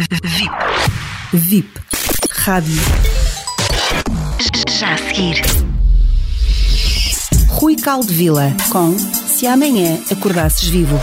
VIP. VIP. Rádio. Já a seguir. Rui Caldevila com Se Amanhã Acordasses Vivo.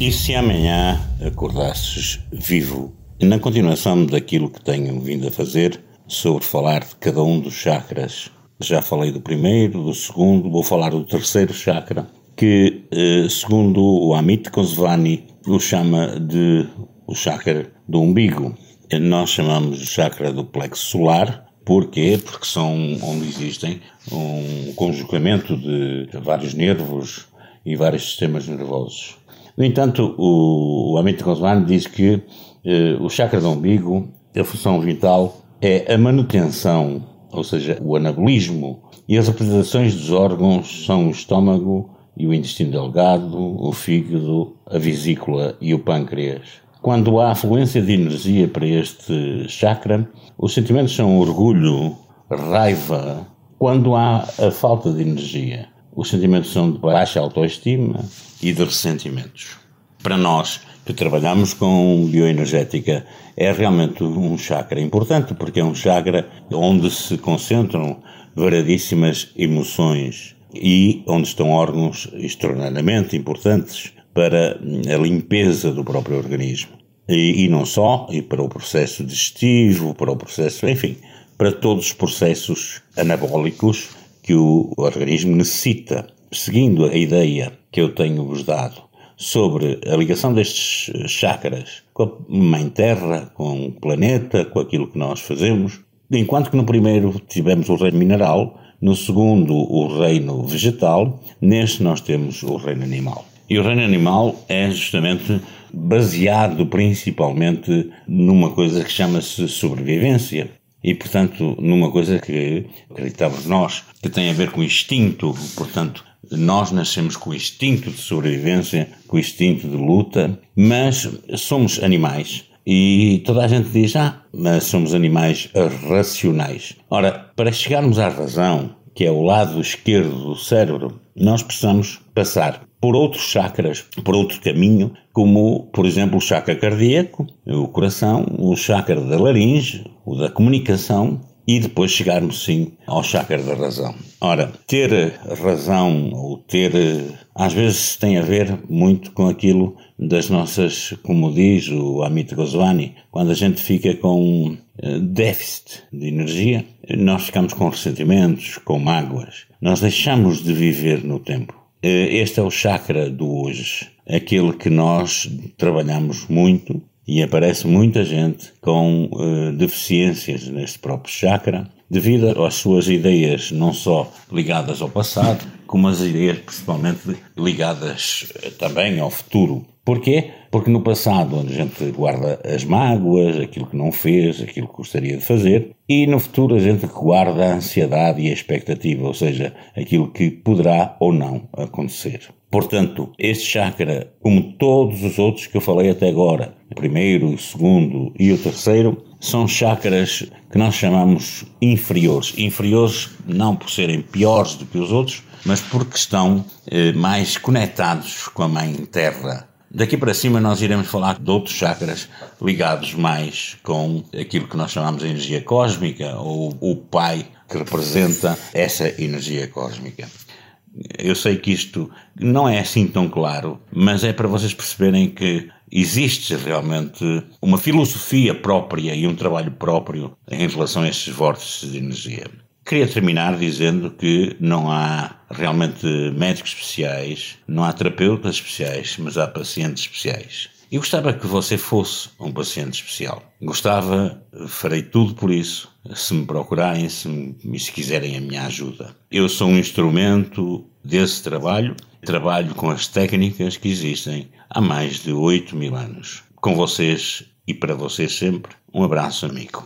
E se amanhã acordasses vivo? Na continuação daquilo que tenho vindo a fazer sobre falar de cada um dos chakras. Já falei do primeiro, do segundo, vou falar do terceiro chakra, que, eh, segundo o Amit Kosvani, o chama de o chakra do umbigo. Nós chamamos de chakra do plexo solar. Porquê? Porque são onde existem um conjugamento de vários nervos e vários sistemas nervosos. No entanto, o, o Amit Goswami diz que eh, o chakra do umbigo, a função vital é a manutenção, ou seja, o anabolismo, e as representações dos órgãos são o estômago e o intestino delgado, o fígado, a vesícula e o pâncreas. Quando há afluência de energia para este chakra, os sentimentos são orgulho, raiva. Quando há a falta de energia, os sentimentos são de baixa autoestima e de ressentimentos. Para nós que trabalhamos com bioenergética, é realmente um chakra importante, porque é um chakra onde se concentram variedíssimas emoções e onde estão órgãos extraordinariamente importantes para a limpeza do próprio organismo. E, e, não só, e para o processo digestivo, para o processo, enfim, para todos os processos anabólicos que o organismo necessita. Seguindo a ideia que eu tenho-vos dado sobre a ligação destes chakras com a Mãe Terra, com o planeta, com aquilo que nós fazemos, enquanto que no primeiro tivemos o reino mineral, no segundo o reino vegetal, neste nós temos o reino animal. E o reino animal é justamente baseado principalmente numa coisa que chama-se sobrevivência. E, portanto, numa coisa que acreditamos nós, que tem a ver com instinto, portanto, nós nascemos com o instinto de sobrevivência, com o instinto de luta, mas somos animais. E toda a gente diz, ah, mas somos animais racionais. Ora, para chegarmos à razão, que é o lado esquerdo do cérebro, nós precisamos passar por outros chakras, por outro caminho, como, por exemplo, o chakra cardíaco, o coração, o chakra da laringe, o da comunicação e depois chegarmos sim ao chakra da razão. Ora, ter razão ou ter às vezes tem a ver muito com aquilo das nossas, como diz o Amit Goswami, quando a gente fica com eh, déficit de energia, nós ficamos com ressentimentos, com mágoas. Nós deixamos de viver no tempo. Eh, este é o chakra do hoje, aquele que nós trabalhamos muito e aparece muita gente com uh, deficiências neste próprio chakra, devido às suas ideias não só ligadas ao passado, como as ideias principalmente ligadas uh, também ao futuro. Porquê? Porque no passado, a gente guarda as mágoas, aquilo que não fez, aquilo que gostaria de fazer, e no futuro a gente guarda a ansiedade e a expectativa, ou seja, aquilo que poderá ou não acontecer. Portanto, este chakra, como todos os outros que eu falei até agora, o primeiro, o segundo e o terceiro, são chakras que nós chamamos inferiores. Inferiores não por serem piores do que os outros, mas porque estão eh, mais conectados com a Mãe Terra Daqui para cima nós iremos falar de outros chakras ligados mais com aquilo que nós chamamos de energia cósmica ou o Pai que representa essa energia cósmica. Eu sei que isto não é assim tão claro, mas é para vocês perceberem que existe realmente uma filosofia própria e um trabalho próprio em relação a estes vórtices de energia. Queria terminar dizendo que não há realmente médicos especiais, não há terapeutas especiais, mas há pacientes especiais. E gostava que você fosse um paciente especial. Gostava, farei tudo por isso, se me procurarem, se, me, se quiserem a minha ajuda. Eu sou um instrumento desse trabalho, trabalho com as técnicas que existem há mais de 8 mil anos. Com vocês e para vocês sempre, um abraço amigo.